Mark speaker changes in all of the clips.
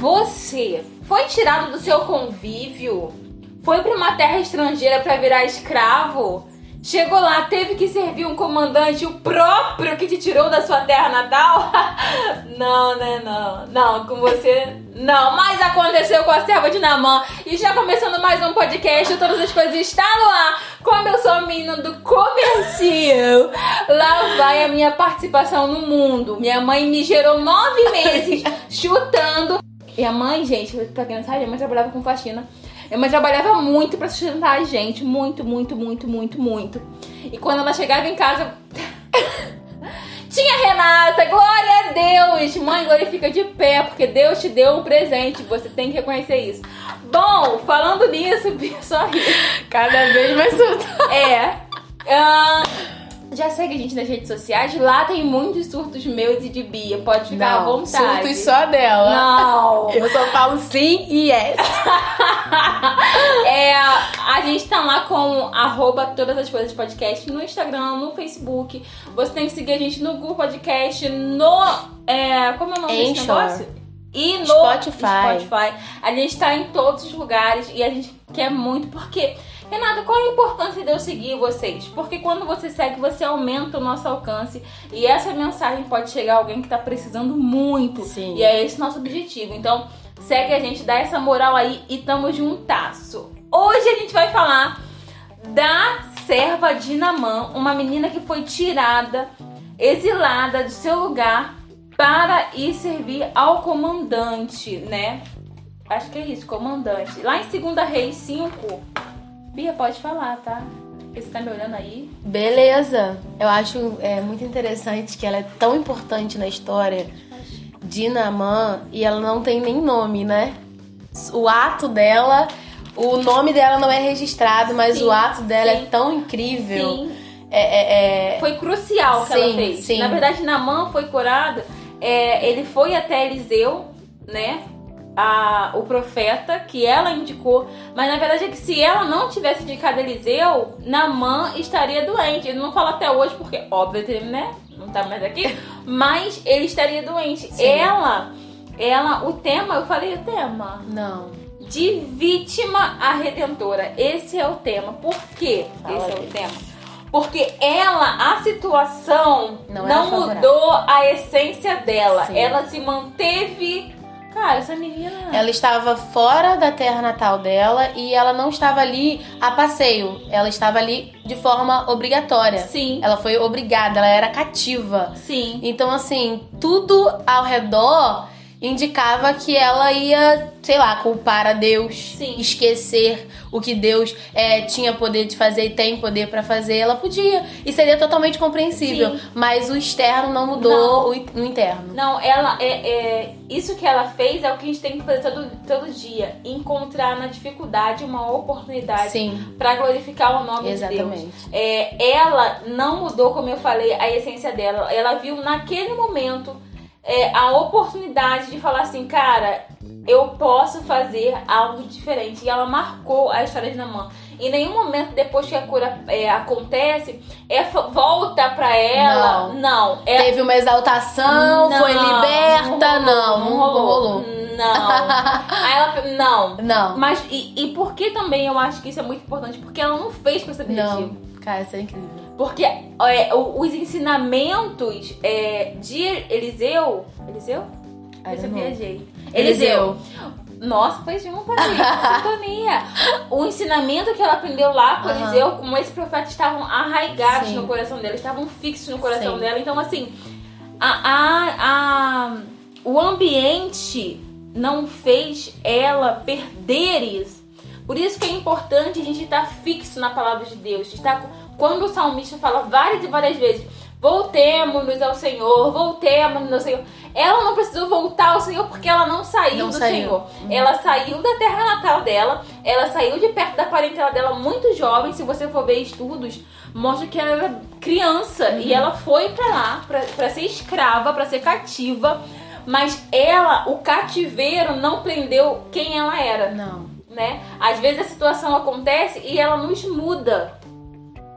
Speaker 1: Você foi tirado do seu convívio? Foi para uma terra estrangeira para virar escravo? Chegou lá, teve que servir um comandante, o próprio que te tirou da sua terra natal? não, né? Não, não, com você não. Mas aconteceu com a serva de Namã. E já começando mais um podcast, todas as coisas estão no ar. Como eu sou a menina do comercial, lá vai a minha participação no mundo. Minha mãe me gerou nove meses chutando. E a mãe, gente, pra quem não sabe, a mãe trabalhava com faxina. Minha mãe trabalhava muito para sustentar a gente. Muito, muito, muito, muito, muito. E quando ela chegava em casa. Tinha Renata, glória a Deus! Mãe, glorifica de pé, porque Deus te deu um presente, você tem que reconhecer isso. Bom, falando nisso, só rir.
Speaker 2: Cada vez mais soltar.
Speaker 1: É. Uh, já segue a gente nas redes sociais. Lá tem muitos surtos meus e de Bia. Pode ficar
Speaker 2: não,
Speaker 1: à vontade.
Speaker 2: Surtos só dela.
Speaker 1: Não.
Speaker 2: Eu só falo sim e yes.
Speaker 1: é, a gente tá lá com arroba todas as coisas podcast no Instagram, no Facebook. Você tem que seguir a gente no Google Podcast, no. É, como é o nome
Speaker 2: Anchor.
Speaker 1: desse negócio? E no
Speaker 2: Spotify.
Speaker 1: Spotify. A gente tá em todos os lugares e a gente quer muito porque Renata, qual a importância de eu seguir vocês? Porque quando você segue, você aumenta o nosso alcance e essa mensagem pode chegar a alguém que tá precisando muito.
Speaker 2: Sim.
Speaker 1: E é esse nosso objetivo. Então, segue a gente, dá essa moral aí e tamo juntasso. Hoje a gente vai falar da serva de Namã, uma menina que foi tirada, exilada do seu lugar para ir servir ao comandante, né? Acho que é isso, comandante. Lá em 2 Reis 5, Bia, pode falar, tá? Você tá me olhando aí?
Speaker 2: Beleza. Eu acho é, muito interessante que ela é tão importante na história de Naamã e ela não tem nem nome, né? O ato dela, o nome dela não é registrado, mas
Speaker 1: Sim,
Speaker 2: o ato dela
Speaker 1: sim.
Speaker 2: é tão incrível.
Speaker 1: Sim.
Speaker 2: É, é, é-
Speaker 1: Foi crucial o que ela
Speaker 2: Sim,
Speaker 1: fez.
Speaker 2: sim.
Speaker 1: Na verdade, Namã foi curado. é, ele foi até Eliseu, né? A, o profeta que ela indicou, mas na verdade é que se ela não tivesse indicado Eliseu, Namã estaria doente. Ele não fala até hoje, porque óbvio ele né, não tá mais aqui, mas ele estaria doente.
Speaker 2: Sim.
Speaker 1: Ela, ela, o tema, eu falei o tema
Speaker 2: Não.
Speaker 1: de vítima a redentora. Esse é o tema. Por quê?
Speaker 2: Fala
Speaker 1: Esse é o tema. Porque ela, a situação
Speaker 2: Não
Speaker 1: não,
Speaker 2: era favorável.
Speaker 1: mudou a essência dela.
Speaker 2: Sim.
Speaker 1: Ela se manteve. Cara, essa menina.
Speaker 2: Ela estava fora da terra natal dela e ela não estava ali a passeio. Ela estava ali de forma obrigatória.
Speaker 1: Sim,
Speaker 2: Ela foi obrigada, ela era cativa.
Speaker 1: sim.
Speaker 2: Então, assim, tudo ao redor indicava que ela ia, sei lá, culpar a Deus,
Speaker 1: Sim.
Speaker 2: esquecer o que Deus é, tinha poder de fazer e tem poder pra fazer. Ela podia. E seria totalmente compreensível.
Speaker 1: Sim.
Speaker 2: Mas o externo não mudou o, o interno.
Speaker 1: Não, ela é, é- Isso que ela fez é o que a gente tem que fazer todo, todo dia. Encontrar na dificuldade uma oportunidade pra glorificar o nome de Deus.
Speaker 2: exatamente.
Speaker 1: É, ela não mudou, como eu falei, a essência dela. Ela viu naquele momento é, a oportunidade de falar assim, cara, eu posso fazer algo diferente. E ela marcou a história de Namã. Em nenhum momento depois que a cura é, acontece, é, volta pra ela. Não. é,
Speaker 2: Teve uma exaltação, foi
Speaker 1: não,
Speaker 2: liberta, não, não, rolou.
Speaker 1: Não. Aí ela, não.
Speaker 2: Não,
Speaker 1: Mas e, e por que também eu acho que isso é muito importante? Porque ela não fez com esse objetivo.
Speaker 2: não. Cara, isso é incrível.
Speaker 1: Porque é, os ensinamentos é, de Eliseu. Eliseu? Eu viajei.
Speaker 2: Eliseu.
Speaker 1: Nossa, foi de um mim, sintonia. O ensinamento que ela aprendeu lá com
Speaker 2: Aham.
Speaker 1: Eliseu, como esse profeta estavam arraigados
Speaker 2: Sim.
Speaker 1: no coração dela, estavam fixos no coração
Speaker 2: Sim.
Speaker 1: dela. Então, assim, a, a, a- o ambiente não fez ela perder isso. Por isso que é importante a gente estar fixo na palavra de Deus. Estar, quando o salmista fala várias e várias vezes, voltemos-nos ao Senhor, voltemos-nos ao Senhor. Ela não precisou voltar ao Senhor porque ela não saiu
Speaker 2: Não
Speaker 1: do
Speaker 2: saiu.
Speaker 1: Senhor. Ela saiu da terra natal dela, ela saiu de perto da parentela dela muito jovem. Se você for ver estudos, mostra que ela era criança e ela foi pra lá pra, pra ser escrava, pra ser cativa. Mas ela, o cativeiro não prendeu quem ela era
Speaker 2: Não.
Speaker 1: né? Às vezes a situação acontece e ela nos muda.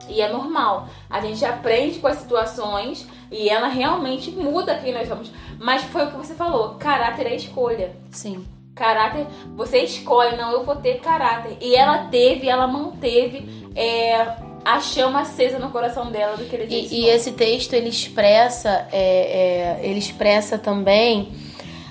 Speaker 1: E é normal. A gente aprende com as situações e ela realmente muda quem nós somos. Mas foi o que você falou: caráter é escolha.
Speaker 2: Sim.
Speaker 1: Caráter, você escolhe, não, eu vou ter caráter. E ela teve, ela manteve é, a chama acesa no coração dela do que ele disse.
Speaker 2: E, e esse texto ele expressa, é, é, ele expressa também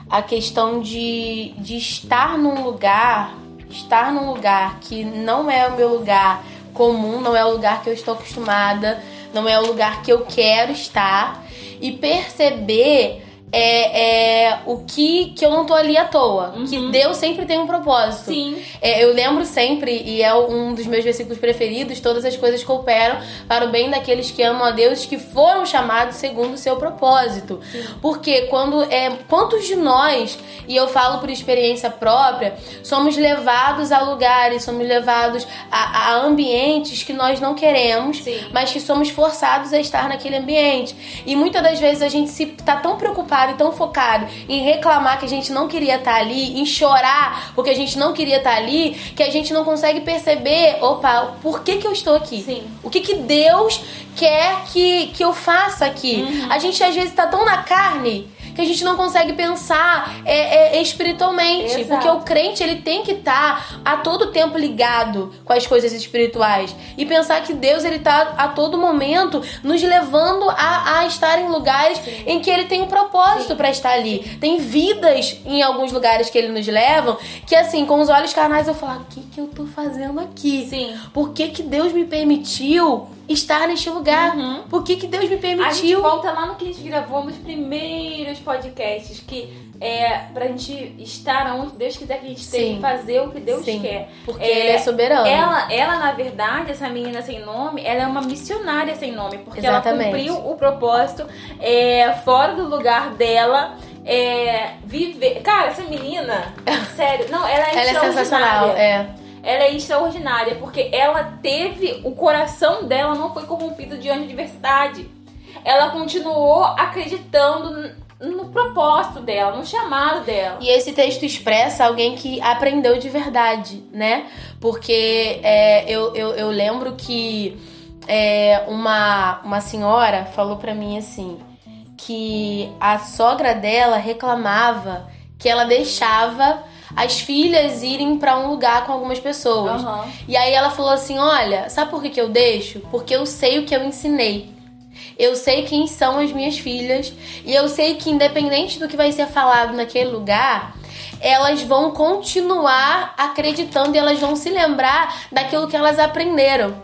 Speaker 2: a questão de, de estar num lugar, estar num lugar que não é o meu lugar comum, não é o lugar que eu estou acostumada, não é o lugar que eu quero estar. E perceber é, é, o que, que eu não tô ali à toa.
Speaker 1: Uhum.
Speaker 2: Que Deus sempre tem um propósito.
Speaker 1: Sim.
Speaker 2: É, eu lembro sempre, e é um dos meus versículos preferidos, todas as coisas cooperam para o bem daqueles que amam a Deus, que foram chamados segundo o seu propósito.
Speaker 1: Sim.
Speaker 2: Porque quando é, quantos de nós, e eu falo por experiência própria, somos levados a lugares, somos levados a, a ambientes que nós não queremos,
Speaker 1: Sim.
Speaker 2: mas que somos forçados a estar naquele ambiente. E muitas das vezes a gente se tá tão preocupado e tão focado em reclamar que a gente não queria estar ali, em chorar porque a gente não queria estar ali, que a gente não consegue perceber, opa, por que que eu estou aqui?
Speaker 1: Sim.
Speaker 2: O que que Deus quer que, que eu faça aqui? A gente às vezes tá tão na carne que a gente não consegue pensar é, é, espiritualmente.
Speaker 1: Exato.
Speaker 2: Porque o crente ele tem que estar a todo tempo ligado com as coisas espirituais. E pensar que Deus ele tá a todo momento nos levando a, a estar em lugares em que ele tem um propósito para estar ali. Tem vidas em alguns lugares que ele nos levam que assim, com os olhos carnais eu falo, "Ah, o que, que eu tô fazendo aqui?
Speaker 1: Sim.
Speaker 2: Por que, que Deus me permitiu estar neste lugar?
Speaker 1: Uhum.
Speaker 2: Por que, que Deus me
Speaker 1: A gente
Speaker 2: permitiu?
Speaker 1: volta lá no que a gente gravou nos primeiros podcasts, que é pra gente estar onde Deus quiser que a gente esteja
Speaker 2: Sim.
Speaker 1: e fazer o que Deus
Speaker 2: Sim.
Speaker 1: quer.
Speaker 2: Porque
Speaker 1: É,
Speaker 2: ele é soberano.
Speaker 1: Ela, ela, na verdade, essa menina sem nome, ela é uma missionária sem nome, porque ela
Speaker 2: Exatamente.
Speaker 1: cumpriu o propósito é, fora do lugar dela. É, viver. Cara, essa menina, sério, não, ela é
Speaker 2: Ela é sensacional, é.
Speaker 1: Ela é extraordinária, porque ela teve. O coração dela não foi corrompido diante da adversidade. Ela continuou acreditando no propósito dela, no chamado dela.
Speaker 2: E esse texto expressa alguém que aprendeu de verdade, né? Porque é, eu, eu, eu lembro que é, uma, uma senhora falou pra mim assim: que a sogra dela reclamava que ela deixava as filhas irem pra um lugar com algumas pessoas.
Speaker 1: Aham.
Speaker 2: E aí ela falou assim: Olha, sabe por que, que eu deixo? Porque eu sei o que eu ensinei. Eu sei quem são as minhas filhas. E eu sei que, independente do que vai ser falado naquele lugar, elas vão continuar acreditando e elas vão se lembrar daquilo que elas aprenderam.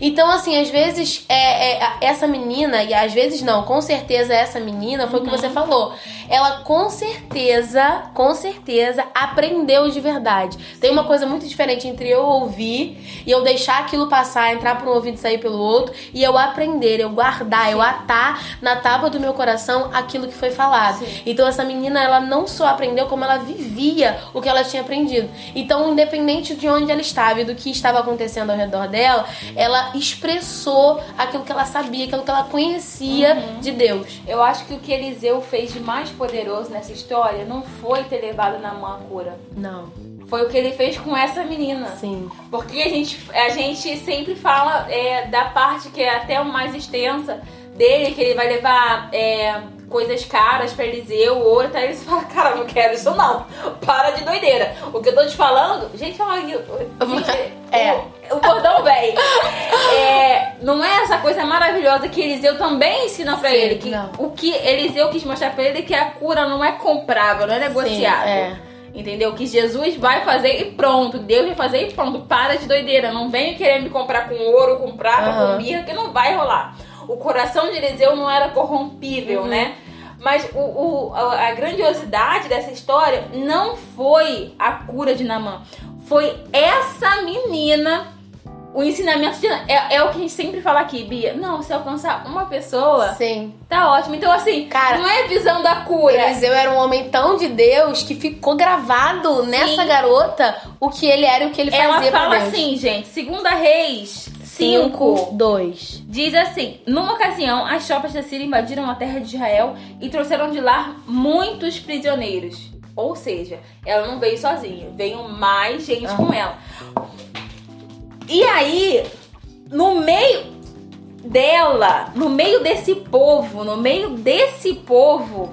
Speaker 2: Então, assim, às vezes é, é, essa menina, e às vezes não, com certeza essa menina, foi o que você falou. Ela com certeza, com certeza, aprendeu de verdade. Tem uma coisa muito diferente entre eu ouvir e eu deixar aquilo passar, entrar por um ouvido e sair pelo outro, e eu aprender, eu guardar, eu atar na tábua do meu coração aquilo que foi falado.
Speaker 1: Sim.
Speaker 2: Então essa menina, ela não só aprendeu, como ela vivia o que ela tinha aprendido. Então, independente de onde ela estava e do que estava acontecendo ao redor dela, ela expressou aquilo que ela sabia, aquilo que ela conhecia de Deus.
Speaker 1: Eu acho que o que Eliseu fez de mais poderoso nessa história não foi ter levado na mão a cura.
Speaker 2: Não.
Speaker 1: Foi o que ele fez com essa menina.
Speaker 2: Sim.
Speaker 1: Porque a gente, a gente sempre fala é, da parte que é até o mais extensa dele, que ele vai levar é, coisas caras pra Eliseu, ouro, tá? Eles falam, cara, não quero isso não. Para de doideira. O que eu tô te falando, gente, aqui. Gente,
Speaker 2: É.
Speaker 1: O, o cordão velho. É, não é essa coisa maravilhosa que Eliseu também ensina pra
Speaker 2: Sim,
Speaker 1: ele. Que
Speaker 2: não.
Speaker 1: o que Eliseu quis mostrar pra ele é que a cura não é comprável, não é negociável.
Speaker 2: é.
Speaker 1: Entendeu? Que Jesus vai fazer e pronto. Deus vai fazer e pronto. Para de doideira. Não venha querer me comprar com ouro, com prata,
Speaker 2: Aham.
Speaker 1: com mirra, que não vai rolar. O coração de Eliseu não era corrompível,
Speaker 2: Uhum.
Speaker 1: né? Mas o, o- a, grandiosidade dessa história não foi a cura de Namã. Foi essa menina. O ensinamento de. É, é o que a gente sempre fala aqui, Bia. Não, se alcançar uma pessoa,
Speaker 2: Sim.
Speaker 1: tá ótimo. Então, assim,
Speaker 2: Cara,
Speaker 1: não é visão da cura.
Speaker 2: Eliseu era um homem tão de Deus que ficou gravado nessa garota o que ele era e o que ele
Speaker 1: Ela
Speaker 2: fazia pra
Speaker 1: fala assim, gente, segunda Reis 5
Speaker 2: 2.
Speaker 1: diz assim: Numa ocasião, as tropas da Síria invadiram a terra de Israel e trouxeram de lá muitos prisioneiros. Ou seja, ela não veio sozinha, veio mais gente
Speaker 2: Aham.
Speaker 1: com ela. E aí, no meio, dela, no meio desse povo, no meio desse povo,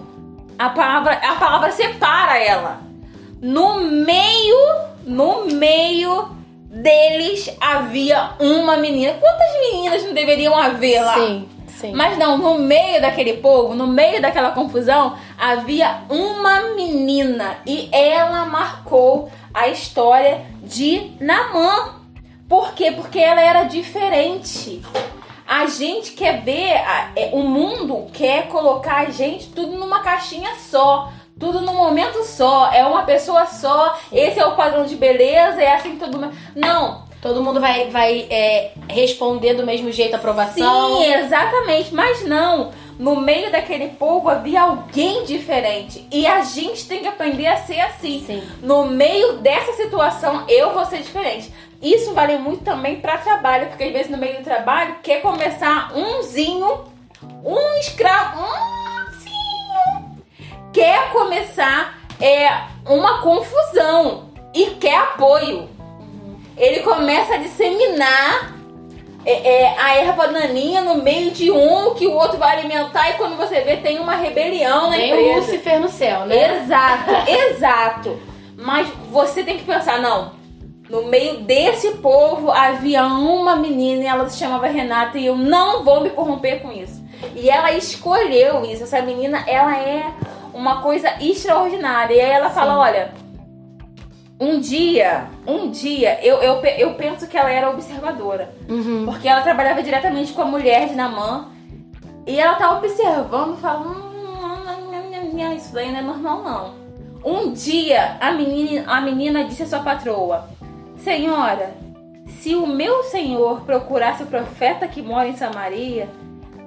Speaker 1: a palavra, a palavra separa ela. No meio, no meio deles havia uma menina. Quantas meninas não deveriam haver lá?
Speaker 2: Sim, sim.
Speaker 1: Mas não, no meio daquele povo, no meio daquela confusão, havia uma menina e ela marcou a história de Namã. Por quê? Porque ela era diferente. A gente quer ver, é, o mundo quer colocar a gente tudo numa caixinha só. Tudo num momento só, é uma pessoa só, esse é o padrão de beleza, é assim todo mundo. Não,
Speaker 2: Todo mundo vai, vai é, responder do mesmo jeito a aprovação.
Speaker 1: Sim, exatamente. Mas não. No meio daquele povo havia alguém diferente. E a gente tem que aprender a ser assim.
Speaker 2: Sim.
Speaker 1: No meio dessa situação, eu vou ser diferente. Isso vale muito também para trabalho, porque às vezes no meio do trabalho quer começar umzinho, um escravo, umzinho, quer começar é, uma confusão e quer apoio. Ele começa a disseminar é, é, a erva daninha no meio de um que o outro vai alimentar e quando você vê tem uma rebelião na
Speaker 2: Tem
Speaker 1: empresa.
Speaker 2: Lúcifer no céu, né?
Speaker 1: Exato, exato. Mas você tem que pensar, não. No meio desse povo havia uma menina e ela se chamava Renata e eu não vou me corromper com isso. E ela escolheu isso. Essa menina, ela é uma coisa extraordinária. E aí ela fala, olha, um dia, um dia, eu, eu, eu penso que ela era observadora.
Speaker 2: Uhum.
Speaker 1: Porque ela trabalhava diretamente com a mulher de Namã. E ela tá observando, falando, hum, nham, nham, nham, isso daí não é normal não. Um dia a menina, a menina disse à sua patroa: Senhora, se o meu senhor procurasse o profeta que mora em Samaria,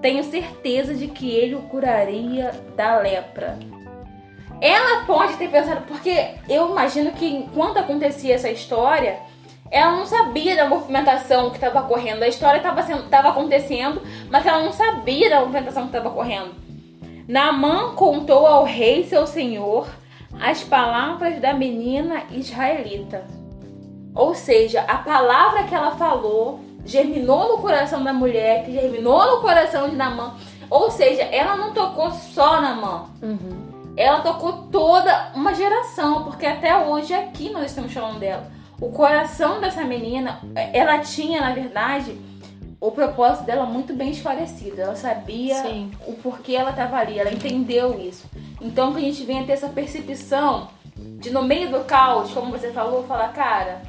Speaker 1: tenho certeza de que ele o curaria da lepra. Ela pode ter pensado, porque eu imagino que enquanto acontecia essa história, ela não sabia da movimentação que estava ocorrendo. A história estava acontecendo, mas ela não sabia da movimentação que estava ocorrendo. Naamã contou ao rei, seu senhor, as palavras da menina israelita. Ou seja, a palavra que ela falou germinou no coração da mulher, que germinou no coração de Naamã. Ou seja, ela não tocou só Naamã
Speaker 2: Uhum.
Speaker 1: Ela tocou toda uma geração, porque até hoje aqui nós estamos falando dela. O coração dessa menina, ela tinha, na verdade, o propósito dela muito bem esclarecido. Ela sabia
Speaker 2: Sim.
Speaker 1: o porquê ela estava ali, ela entendeu isso. Então que a gente venha ter essa percepção de no meio do caos, como você falou, falar, cara,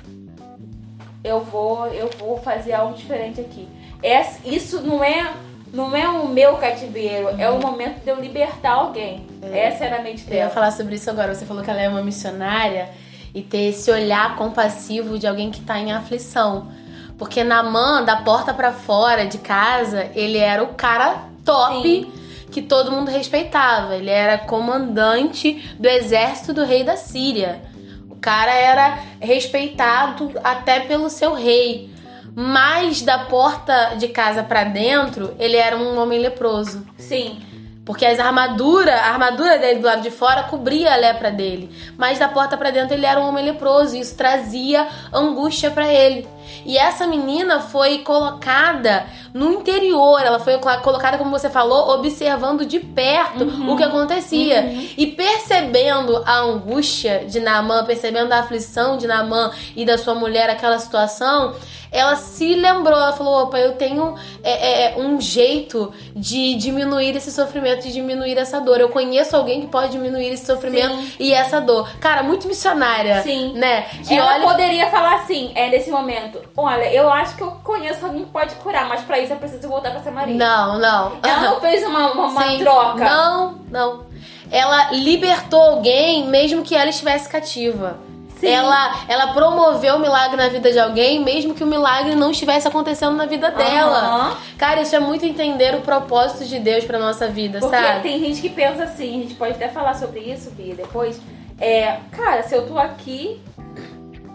Speaker 1: eu vou, eu vou fazer algo diferente aqui. Essa- isso não é não é o meu cativeiro, é o momento de eu libertar alguém. Essa era a mente
Speaker 2: Eu ia
Speaker 1: dela.
Speaker 2: falar sobre isso agora. Você falou que ela é uma missionária e ter esse olhar compassivo de alguém que tá em aflição. Porque Namã, da porta pra fora de casa, ele era o cara top que todo mundo respeitava. Ele era comandante do exército do rei da Síria. O cara era respeitado até pelo seu rei. Mas da porta de casa pra dentro, ele era um homem leproso.
Speaker 1: Sim.
Speaker 2: Porque as armadura, a armadura dele do lado de fora cobria a lepra dele, mas da porta pra dentro ele era um homem leproso, e isso trazia angústia pra ele. E essa menina foi colocada no interior, ela foi colo- colocada, como você falou, observando de perto o que acontecia. E percebendo a angústia de Naamã, percebendo a aflição de Naamã e da sua mulher, aquela situação, ela se lembrou, ela falou: opa, eu tenho é, é, um jeito de diminuir esse sofrimento, de diminuir essa dor. Eu conheço alguém que pode diminuir esse sofrimento
Speaker 1: Sim.
Speaker 2: e essa dor. Cara, muito missionária.
Speaker 1: Sim.
Speaker 2: Né? Que
Speaker 1: ela
Speaker 2: olha.
Speaker 1: poderia falar assim, é nesse momento. Olha, eu acho que eu conheço alguém que pode curar, mas pra isso eu preciso voltar pra Samaria.
Speaker 2: Não, não.
Speaker 1: Ela não fez uma, uma, uma troca.
Speaker 2: Não, não. Ela libertou alguém mesmo que ela estivesse cativa.
Speaker 1: Sim.
Speaker 2: Ela, ela promoveu o milagre na vida de alguém, mesmo que o milagre não estivesse acontecendo na vida dela.
Speaker 1: Aham.
Speaker 2: Cara, isso é muito entender o propósito de Deus pra nossa vida,
Speaker 1: Porque
Speaker 2: sabe?
Speaker 1: tem gente que pensa assim, a gente pode até falar sobre isso, Bia, depois. É, cara, se eu tô aqui,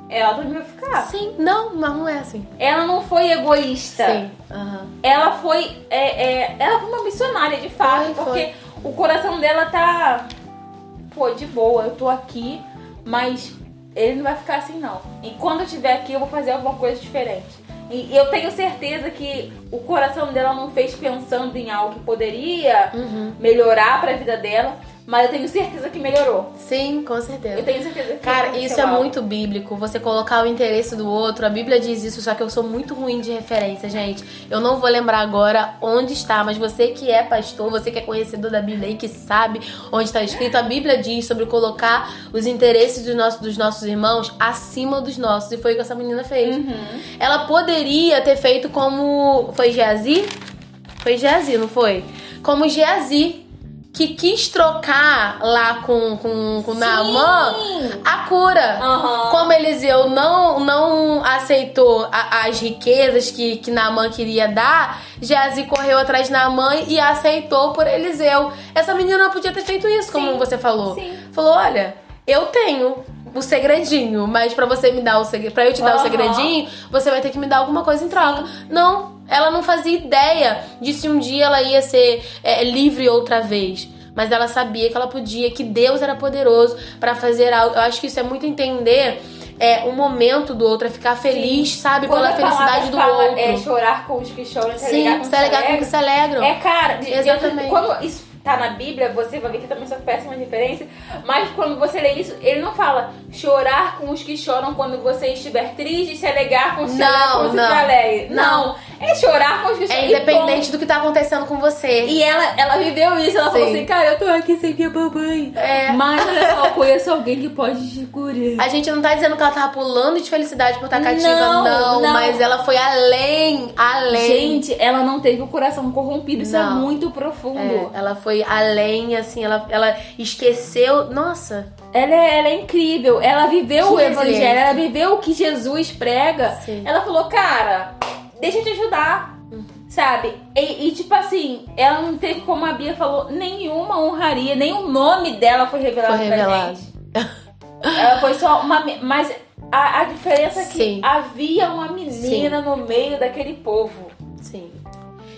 Speaker 1: ela também vai ficar.
Speaker 2: Sim, não, mas não é assim.
Speaker 1: Ela não foi egoísta.
Speaker 2: Sim. aham.
Speaker 1: Ela foi. é, é, ela foi uma missionária de fato,
Speaker 2: Foi,
Speaker 1: porque o coração dela tá. Pô, de boa, eu tô aqui, mas ele não vai ficar assim não. E quando eu estiver aqui, eu vou fazer alguma coisa diferente. E eu tenho certeza que o coração dela não fez pensando em algo que poderia
Speaker 2: Uhum.
Speaker 1: melhorar pra vida dela, mas eu tenho certeza que melhorou.
Speaker 2: Sim, com certeza.
Speaker 1: Eu tenho certeza que
Speaker 2: Cara, isso é muito bíblico. Você colocar o interesse do outro. A Bíblia diz isso, só que eu sou muito ruim de referência, gente. Eu não vou lembrar agora onde está, mas você que é pastor, você que é conhecedor da Bíblia e que sabe onde está escrito, a Bíblia diz sobre colocar os interesses dos nossos, dos nossos irmãos acima dos nossos. E foi o que essa menina fez.
Speaker 1: Uhum.
Speaker 2: Ela poderia ter feito como. Foi Geazi? Foi Geazi, não foi? Como Geazi. Que quis trocar lá com, com, com Naamã a cura.
Speaker 1: Aham.
Speaker 2: Como Eliseu não, não aceitou a- as riquezas que, que Naamã queria dar, Geazi correu atrás de Naamã e aceitou por Eliseu. Essa menina podia ter feito isso, como
Speaker 1: Sim.
Speaker 2: você falou.
Speaker 1: Sim.
Speaker 2: Falou: olha, eu tenho o segredinho, mas pra você me dar o segredo, para eu te dar o
Speaker 1: Aham.
Speaker 2: segredinho, você vai ter que me dar alguma coisa em troca. Não, ela não fazia ideia de se um dia ela ia ser é, livre outra vez. Mas ela sabia que ela podia, que Deus era poderoso pra fazer algo. Eu acho que isso é muito entender é, o momento do outro, é ficar feliz, sabe,
Speaker 1: Quando
Speaker 2: pela felicidade do
Speaker 1: fala,
Speaker 2: outro.
Speaker 1: É chorar com os que choram, se
Speaker 2: Sim,
Speaker 1: com
Speaker 2: se alegar com o que
Speaker 1: os
Speaker 2: se alegram.
Speaker 1: É, cara, de-
Speaker 2: Exatamente.
Speaker 1: quando isso tá na Bíblia, você vai ver que também são péssimas referências, mas quando você lê isso, ele não fala chorar com os que choram quando você estiver triste e se alegar com os que
Speaker 2: Não,
Speaker 1: alegram os
Speaker 2: não.
Speaker 1: se alegram. Não, é chorar com choram.
Speaker 2: É independente do que tá acontecendo com você.
Speaker 1: E ela, ela viveu isso, ela falou
Speaker 2: Sim.
Speaker 1: assim, cara, eu tô aqui sem minha mamãe.
Speaker 2: É.
Speaker 1: Mas olha só, eu conheço alguém que pode te curar.
Speaker 2: A gente não tá dizendo que ela tava pulando de felicidade por estar cativa,
Speaker 1: Não,
Speaker 2: não,
Speaker 1: não.
Speaker 2: mas ela foi além, além.
Speaker 1: Gente, ela não teve o coração corrompido, isso é
Speaker 2: Não.
Speaker 1: muito profundo.
Speaker 2: É, ela foi além, assim, ela, ela esqueceu. Nossa,
Speaker 1: Ela é, ela é incrível. Ela viveu
Speaker 2: Que
Speaker 1: o evangelho, ela viveu o que Jesus prega.
Speaker 2: Sim.
Speaker 1: Ela falou, cara, deixa eu te ajudar. Sabe? E, e, tipo assim, ela não teve, como a Bia falou, nenhuma honraria, nem o nome dela foi revelado,
Speaker 2: foi
Speaker 1: pra
Speaker 2: revelado.
Speaker 1: gente. Ela foi só uma. Mas a, a diferença é que
Speaker 2: Sim.
Speaker 1: havia uma menina no meio daquele povo.
Speaker 2: Sim.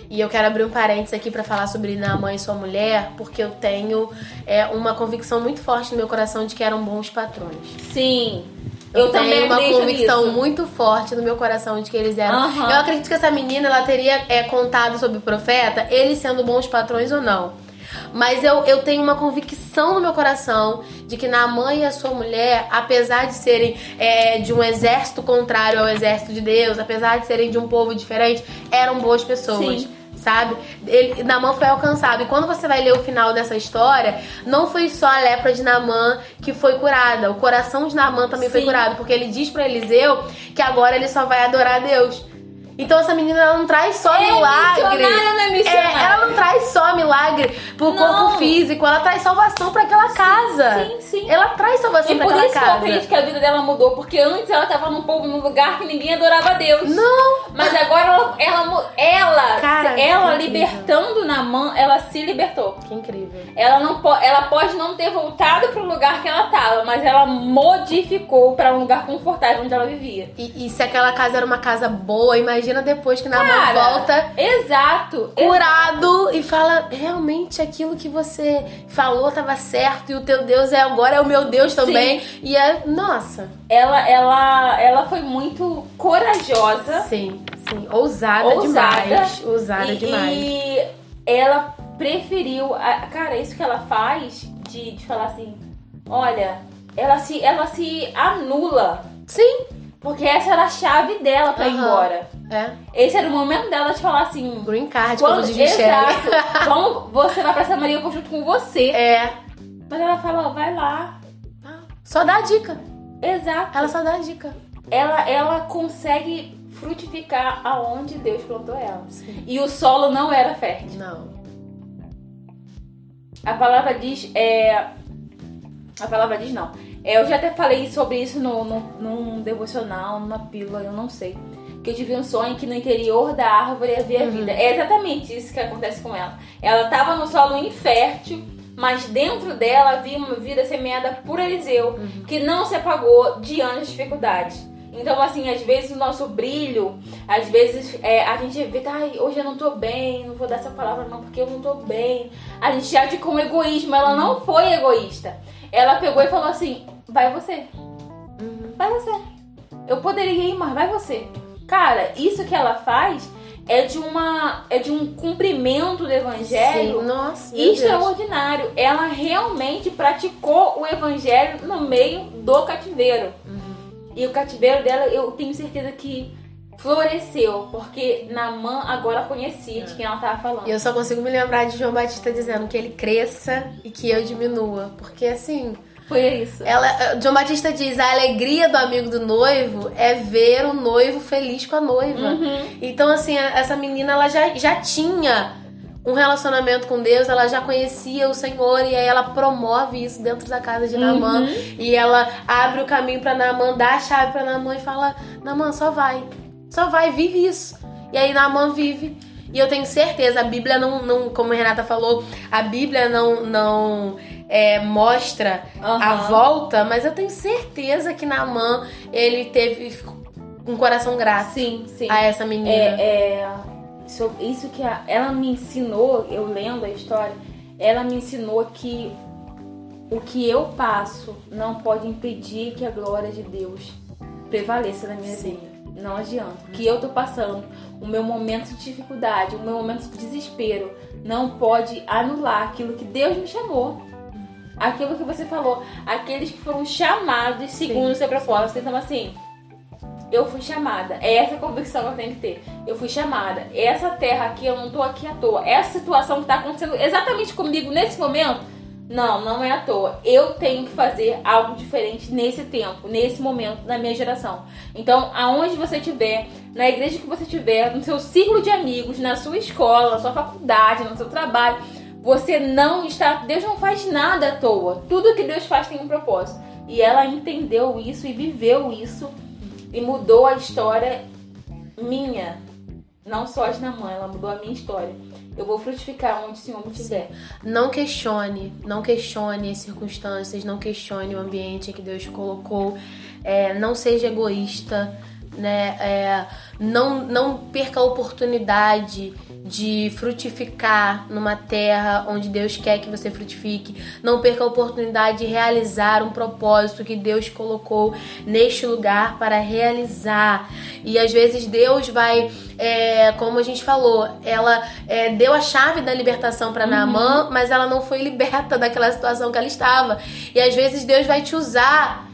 Speaker 2: E eu quero abrir um parênteses aqui pra falar sobre Naamã e sua mulher, porque eu tenho é, uma convicção muito forte no meu coração de que eram bons patrões.
Speaker 1: Sim. Eu, também
Speaker 2: tenho uma convicção
Speaker 1: nisso.
Speaker 2: muito forte no meu coração de que eles eram.
Speaker 1: Aham.
Speaker 2: Eu acredito que essa menina ela teria é, contado sobre o profeta, eles sendo bons patrões ou não. Mas eu, eu tenho uma convicção no meu coração de que Naamã e a sua mulher, apesar de serem é, de um exército contrário ao exército de Deus, apesar de serem de um povo diferente, eram boas pessoas.
Speaker 1: Sim.
Speaker 2: Sabe? Ele, Namã foi alcançado. E quando você vai ler o final dessa história, não foi só a lepra de Namã que foi curada. O coração de Namã também foi
Speaker 1: Sim.
Speaker 2: curado. Porque ele diz pra Eliseu que agora ele só vai adorar a Deus. Então essa menina ela não traz só
Speaker 1: É
Speaker 2: milagre.
Speaker 1: não é?
Speaker 2: É, ela não traz só milagre pro
Speaker 1: Não.
Speaker 2: corpo físico, ela traz salvação pra aquela casa.
Speaker 1: sim, sim.
Speaker 2: Ela traz salvação
Speaker 1: E por
Speaker 2: aquela
Speaker 1: isso que eu
Speaker 2: casa.
Speaker 1: acredito que a vida dela mudou, porque antes ela tava num povo, num lugar que ninguém adorava a Deus.
Speaker 2: Não.
Speaker 1: Mas agora ela, ela, ela,
Speaker 2: Cara,
Speaker 1: ela
Speaker 2: que
Speaker 1: libertando na mão, ela se libertou.
Speaker 2: Que incrível.
Speaker 1: Ela não ela pode não ter voltado pro lugar que ela tava, mas ela modificou pra um lugar confortável onde ela vivia.
Speaker 2: E, e se aquela casa era uma casa boa, imagina depois que
Speaker 1: Cara,
Speaker 2: volta
Speaker 1: Exato.
Speaker 2: curado e fala realmente aquilo que você falou estava certo e o teu Deus é agora é o meu Deus também e é nossa
Speaker 1: Ela, ela, ela foi muito corajosa.
Speaker 2: sim sim ousada,
Speaker 1: Ousada.
Speaker 2: demais ousada
Speaker 1: e,
Speaker 2: demais
Speaker 1: e ela preferiu. a- Cara, isso que ela faz de, de falar assim: olha, ela se, ela se anula.
Speaker 2: sim
Speaker 1: Porque essa era a chave dela pra ir
Speaker 2: Aham.
Speaker 1: embora.
Speaker 2: é
Speaker 1: Esse era o momento dela de falar assim.
Speaker 2: green card
Speaker 1: Quando,
Speaker 2: como diz
Speaker 1: exato. Vamos, você vai pra Samaria, eu vou junto com você.
Speaker 2: é
Speaker 1: Mas ela fala, ó, vai lá.
Speaker 2: só dá a dica
Speaker 1: Exato.
Speaker 2: ela só dá a dica
Speaker 1: Ela, ela consegue frutificar aonde Deus plantou ela. E o solo não era fértil.
Speaker 2: não
Speaker 1: A palavra diz. É... A palavra diz não. É, eu já até falei sobre isso no, no, num devocional, numa pílula, eu não sei. Que eu tive um sonho que no interior da árvore havia
Speaker 2: Uhum.
Speaker 1: vida. É exatamente isso que acontece com ela. Ela estava no solo infértil, mas dentro dela havia uma vida semeada por Eliseu,
Speaker 2: Uhum.
Speaker 1: que não se apagou diante das dificuldades. Então, assim, às vezes o nosso brilho, às vezes é, a gente vê, ai, hoje eu não tô bem, não vou dar essa palavra não, porque eu não tô bem. A gente age com egoísmo, ela não foi egoísta. Ela pegou e falou assim, vai você,
Speaker 2: Uhum.
Speaker 1: vai você. Eu poderia ir, mas vai você. Cara, isso que ela faz é de uma é de um cumprimento do evangelho
Speaker 2: Sim, nossa,
Speaker 1: extraordinário. Ela realmente praticou o evangelho no meio do cativeiro.
Speaker 2: Uhum.
Speaker 1: E o cativeiro dela, eu tenho certeza que floresceu, porque Namã agora conhecia de quem ela tava falando.
Speaker 2: E eu só consigo me lembrar de João Batista dizendo que ele cresça e que eu diminua. Porque assim,
Speaker 1: Foi isso.
Speaker 2: ela, João Batista diz: a alegria do amigo do noivo é ver o noivo feliz com a noiva.
Speaker 1: Uhum.
Speaker 2: Então, assim, essa menina ela já, já tinha um relacionamento com Deus, ela já conhecia o Senhor e aí ela promove isso dentro da casa de.
Speaker 1: Uhum.
Speaker 2: E ela abre o caminho pra Naamã, dá a chave pra Naamã e fala: Naamã, só vai. Só vai, vive isso. E aí Naamã vive. E eu tenho certeza, a Bíblia não, não como a Renata falou, a Bíblia não, não é, mostra a
Speaker 1: Aham.
Speaker 2: volta, mas eu tenho certeza que Naamã, ele teve um coração grato
Speaker 1: Sim, sim.
Speaker 2: a essa menina.
Speaker 1: É, é, isso, isso que a- ela me ensinou, eu lendo a história, ela me ensinou que o que eu passo não pode impedir que a glória de Deus prevaleça na minha
Speaker 2: Sim.
Speaker 1: vida. Não adianta. O que eu tô passando, o meu momento de dificuldade, o meu momento de desespero, não pode anular aquilo que Deus me chamou. Aquilo que você falou, aqueles que foram chamados segundo o seu propósito. Então, assim, eu fui chamada. É essa convicção que eu tenho que ter. Eu fui chamada. Essa terra aqui, eu não tô aqui à toa. Essa situação que tá acontecendo exatamente comigo nesse momento, não, não é à toa. Eu tenho que fazer algo diferente nesse tempo, nesse momento, na minha geração. Então, aonde você estiver, na igreja que você estiver, no seu círculo de amigos, na sua escola, na sua faculdade, no seu trabalho, você não está. Deus não faz nada à toa. Tudo que Deus faz tem um propósito. E ela entendeu isso e viveu isso e mudou a história minha. Não só de Namã, ela mudou a minha história. Eu vou frutificar onde o Senhor me tiver.
Speaker 2: Não questione, não questione as circunstâncias, não questione o ambiente que Deus colocou. É, não seja egoísta, né? É, não, não perca a oportunidade de frutificar numa terra onde Deus quer que você frutifique. Não perca a oportunidade de realizar um propósito que Deus colocou neste lugar para realizar. E às vezes Deus vai, é, como a gente falou, ela é, deu a chave da libertação para Naamã, mas ela não foi liberta daquela situação que ela estava. E às vezes Deus vai te usar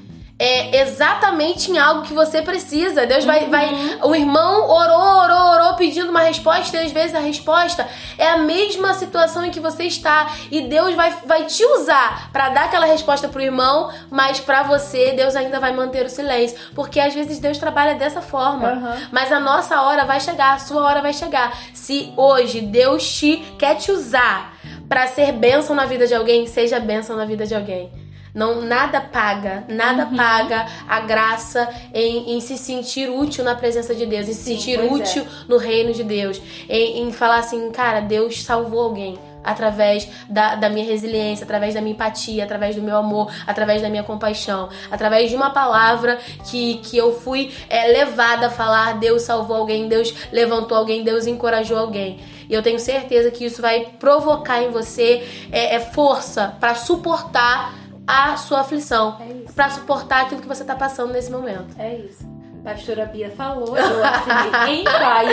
Speaker 2: é, exatamente em algo que você precisa. Deus vai, vai. O irmão orou, orou, orou, pedindo uma resposta, e às vezes a resposta é a mesma situação em que você está. E Deus vai, vai te usar para dar aquela resposta pro irmão, mas para você, Deus ainda vai manter o silêncio. Porque às vezes Deus trabalha dessa forma.
Speaker 1: Aham.
Speaker 2: Mas a nossa hora vai chegar, a sua hora vai chegar. Se hoje Deus te quer te usar para ser bênção na vida de alguém, seja bênção na vida de alguém. Não, nada paga, nada
Speaker 1: Uhum.
Speaker 2: paga a graça em, em se sentir útil na presença de Deus, em se
Speaker 1: Sim,
Speaker 2: sentir
Speaker 1: é.
Speaker 2: útil no reino de Deus, em, em falar assim, cara, Deus salvou alguém através da, da minha resiliência, através da minha empatia, através do meu amor, através da minha compaixão, através de uma palavra que, que eu fui é, levada a falar, Deus salvou alguém, Deus levantou alguém, Deus encorajou alguém. E eu tenho certeza que isso vai provocar em você é, é, força para suportar a sua aflição,
Speaker 1: É
Speaker 2: para suportar aquilo que você tá passando nesse momento.
Speaker 1: É isso. Pastora Bia falou, eu assinei em paz.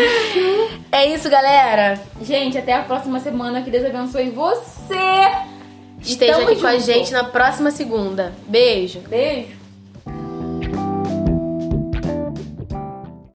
Speaker 2: É isso, galera.
Speaker 1: Gente, até a próxima semana. Que Deus abençoe você.
Speaker 2: Esteja aqui com a
Speaker 1: junto.
Speaker 2: gente na próxima segunda. Beijo.
Speaker 1: Beijo.